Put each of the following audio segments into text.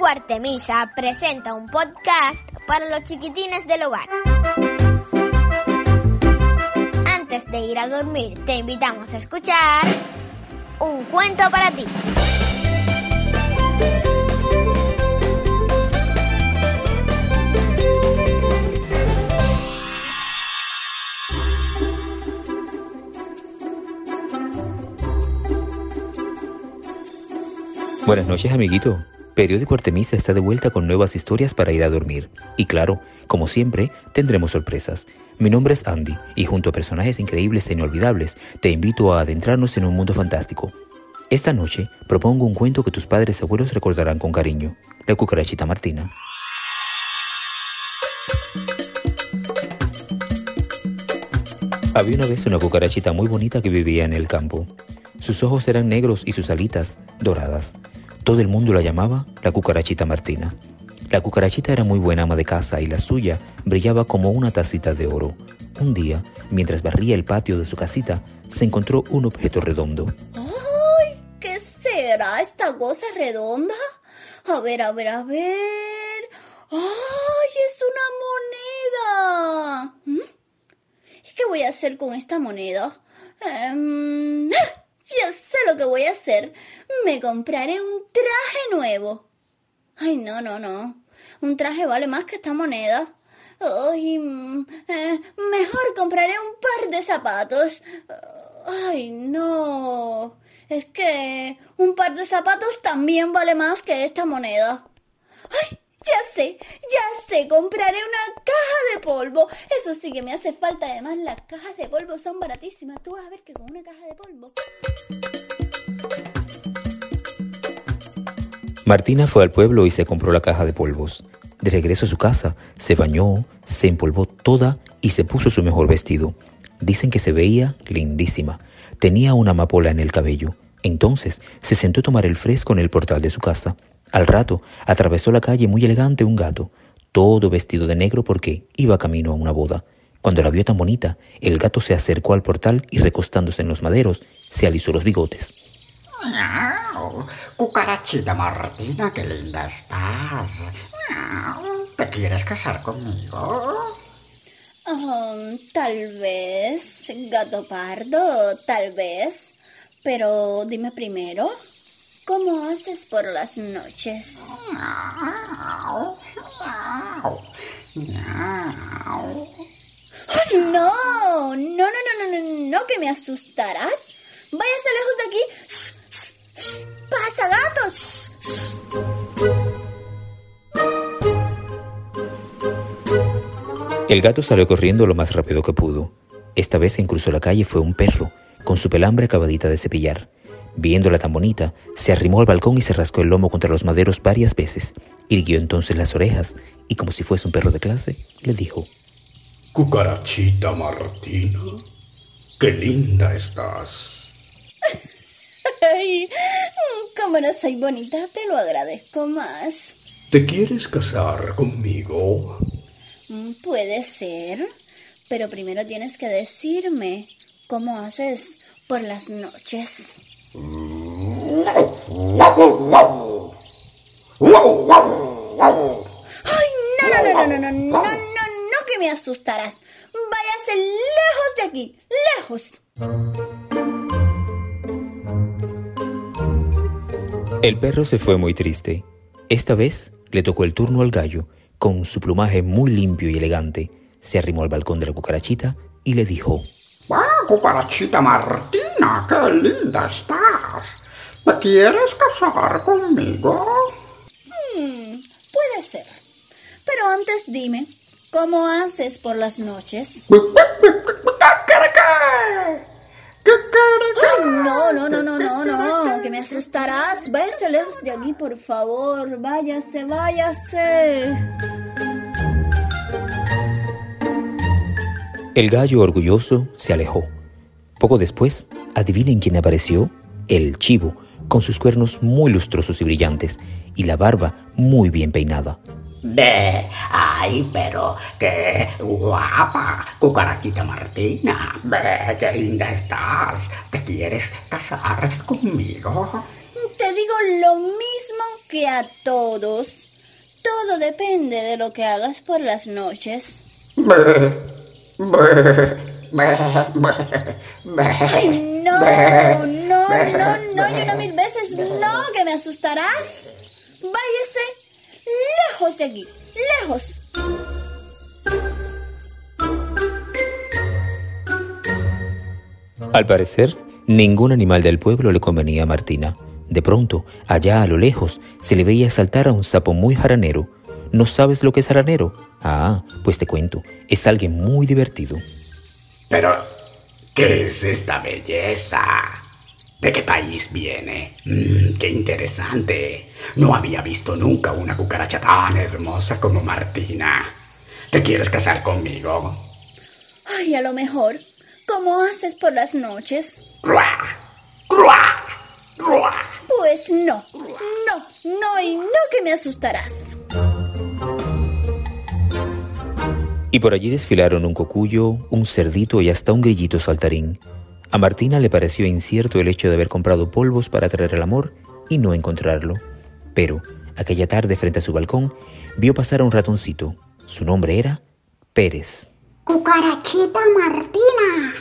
Guartemisa presenta un podcast para los chiquitines del hogar. Antes de ir a dormir, te invitamos a escuchar un cuento para ti. Buenas noches, amiguito. Periódico Artemisa está de vuelta con nuevas historias para ir a dormir. Y claro, como siempre, tendremos sorpresas. Mi nombre es Andy y junto a personajes increíbles e inolvidables, te invito a adentrarnos en un mundo fantástico. Esta noche propongo un cuento que tus padres y abuelos recordarán con cariño. La cucarachita Martina. Había una vez una cucarachita muy bonita que vivía en el campo. Sus ojos eran negros y sus alitas doradas. Todo el mundo la llamaba la cucarachita Martina. La cucarachita era muy buena ama de casa y la suya brillaba como una tacita de oro. Un día, mientras barría el patio de su casita, se encontró un objeto redondo. ¡Ay! ¿Qué será esta cosa redonda? A ver, a ver, a ver. ¡Ay! Es una moneda. ¿Mm? ¿Y qué voy a hacer con esta moneda? Em, ya sé lo que voy a hacer. Me compraré un traje nuevo. Ay, no, no, no. Un traje vale más que esta moneda. Ay, mm, eh, mejor compraré un par de zapatos. Ay, no. Es que un par de zapatos también vale más que esta moneda. Ay, ya sé, ya sé, compraré una caja de polvo. Eso sí que me hace falta. Además, las cajas de polvo son baratísimas. Tú vas a ver que con una caja de polvo. Martina fue al pueblo y se compró la caja de polvos. De regreso a su casa, se bañó, se empolvó toda y se puso su mejor vestido. Dicen que se veía lindísima. Tenía una amapola en el cabello. Entonces se sentó a tomar el fresco en el portal de su casa. Al rato atravesó la calle muy elegante un gato, todo vestido de negro porque iba camino a una boda. Cuando la vio tan bonita, el gato se acercó al portal y recostándose en los maderos, se alisó los bigotes. Miau, Cucarachita Martina, qué linda estás. Miau, ¿Te quieres casar conmigo? Um, tal vez, gato pardo, tal vez. Pero dime primero, ¿cómo haces por las noches? ¡Ay, no! No, no, no, no, no, no, que me asustarás. Váyase lejos de aquí. ¡Pasa, gato! El gato salió corriendo lo más rápido que pudo. Esta vez en cruzó la calle fue un perro, con su pelambre acabadita de cepillar. Viéndola tan bonita, se arrimó al balcón y se rascó el lomo contra los maderos varias veces. Irguió entonces las orejas y, como si fuese un perro de clase, le dijo: Cucarachita Martina, qué linda estás. Ay, como no soy bonita, te lo agradezco más. ¿Te quieres casar conmigo? Mm, Puede ser, pero primero tienes que decirme cómo haces por las noches. ¡Ay, no, no, no, no, no, no, no, no, no, que me asustarás! Váyase lejos de aquí, lejos. El perro se fue muy triste. Esta vez le tocó el turno al gallo, con su plumaje muy limpio y elegante. Se arrimó al balcón de la cucarachita y le dijo: Cucarachita Martina, qué linda estás. ¿Te quieres casar conmigo? Hmm, puede ser. Pero antes dime, ¿cómo haces por las noches? Ay, no, no, no, no, no, no, que me asustarás. Váyase lejos de aquí, por favor. Váyase, váyase. El gallo orgulloso se alejó. Poco después, adivinen quién apareció. El chivo, con sus cuernos muy lustrosos y brillantes, y la barba muy bien peinada. Ve, ay, pero qué guapa, Cucarachita Martina. Ve, qué linda estás. ¿Te quieres casar conmigo? Te digo lo mismo que a todos. Todo depende de lo que hagas por las noches. Ay, no, no, no, no, y una mil veces no, que me asustarás. Váyase lejos de aquí, lejos. Al parecer, ningún animal del pueblo le convenía a Martina. De pronto, allá a lo lejos, se le veía saltar a un sapo muy jaranero. ¿No sabes lo que es jaranero? Ah, pues te cuento, es alguien muy divertido. Pero, ¿qué es esta belleza? ¿De qué país viene? Mm, ¡Qué interesante! No había visto nunca una cucaracha tan hermosa como Martina. ¿Te quieres casar conmigo? Ay, a lo mejor. ¿Cómo haces por las noches? ¡Ruá! ¡Ruá! ¡Ruá! Pues no, no, no y no que me asustarás. Y por allí desfilaron un cocuyo, un cerdito y hasta un grillito saltarín. A Martina le pareció incierto el hecho de haber comprado polvos para traer el amor y no encontrarlo. Pero, aquella tarde frente a su balcón, vio pasar a un ratoncito. Su nombre era Pérez. Cucarachita Martina,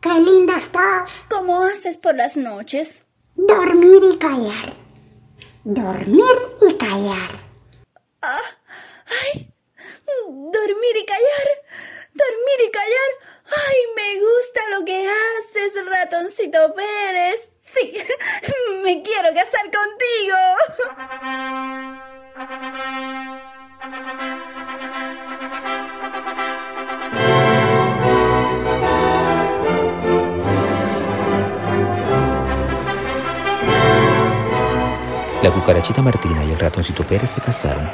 qué linda estás. ¿Cómo haces por las noches? Dormir y callar. Dormir y callar. Ah, ay, dormir y callar, dormir y callar. Ay, me gusta lo que haces, ratoncito Pérez. Sí, me quiero casar contigo. La cucarachita Martina y el ratoncito Pérez se casaron.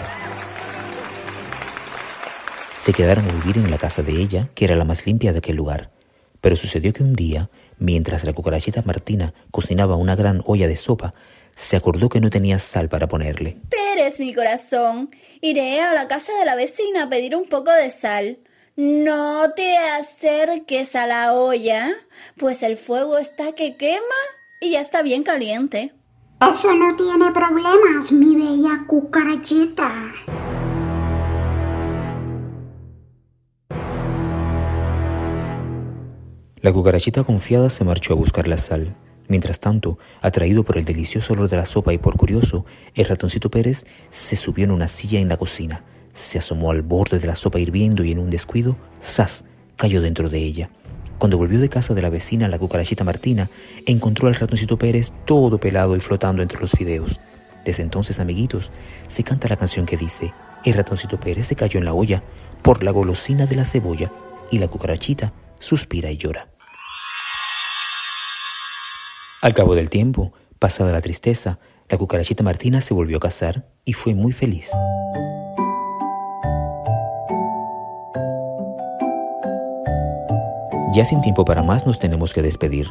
Se quedaron a vivir en la casa de ella, que era la más limpia de aquel lugar. Pero sucedió que un día, mientras la cucarachita Martina cocinaba una gran olla de sopa, se acordó que no tenía sal para ponerle. Pérez, mi corazón, iré a la casa de la vecina a pedir un poco de sal. No te acerques a la olla, pues el fuego está que quema y ya está bien caliente. Eso no tiene problemas, mi bella cucarachita. La cucarachita confiada se marchó a buscar la sal. Mientras tanto, atraído por el delicioso olor de la sopa y por curioso, el ratoncito Pérez se subió en una silla en la cocina, se asomó al borde de la sopa hirviendo y en un descuido, ¡zas! cayó dentro de ella. Cuando volvió de casa de la vecina, la cucarachita Martina, encontró al ratoncito Pérez todo pelado y flotando entre los fideos. Desde entonces, amiguitos, se canta la canción que dice, el ratoncito Pérez se cayó en la olla por la golosina de la cebolla y la cucarachita suspira y llora. Al cabo del tiempo, pasada la tristeza, la cucarachita Martina se volvió a casar y fue muy feliz. Ya sin tiempo para más nos tenemos que despedir.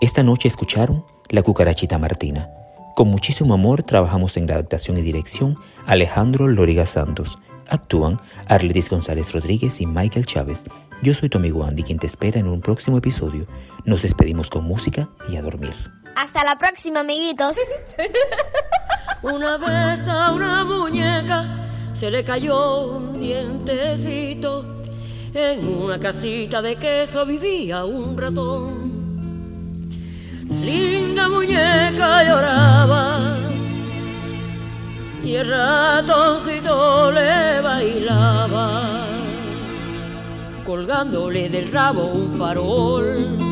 Esta noche escucharon La cucarachita Martina. Con muchísimo amor trabajamos en la adaptación y dirección Alejandro Loriga Santos. Actúan Arletis González Rodríguez y Michael Chávez. Yo soy tu amigo Andy, quien te espera en un próximo episodio. Nos despedimos con música y a dormir. Hasta la próxima, amiguitos. Una vez a una muñeca se le cayó un dientecito. En una casita de queso vivía un ratón. La linda muñeca lloraba y el colgándole del rabo un farol.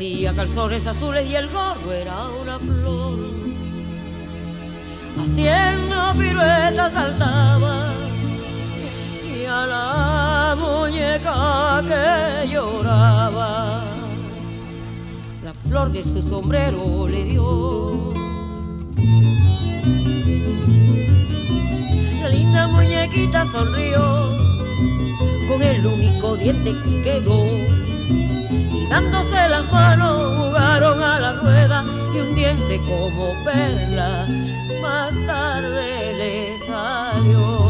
Vestía calzones azules y el gorro era una flor. Haciendo piruetas saltaba y a la muñeca que lloraba la flor de su sombrero le dio. La linda muñequita sonrió el único diente que quedó. Dándose las manos jugaron a la rueda y un diente como perla más tarde le salió.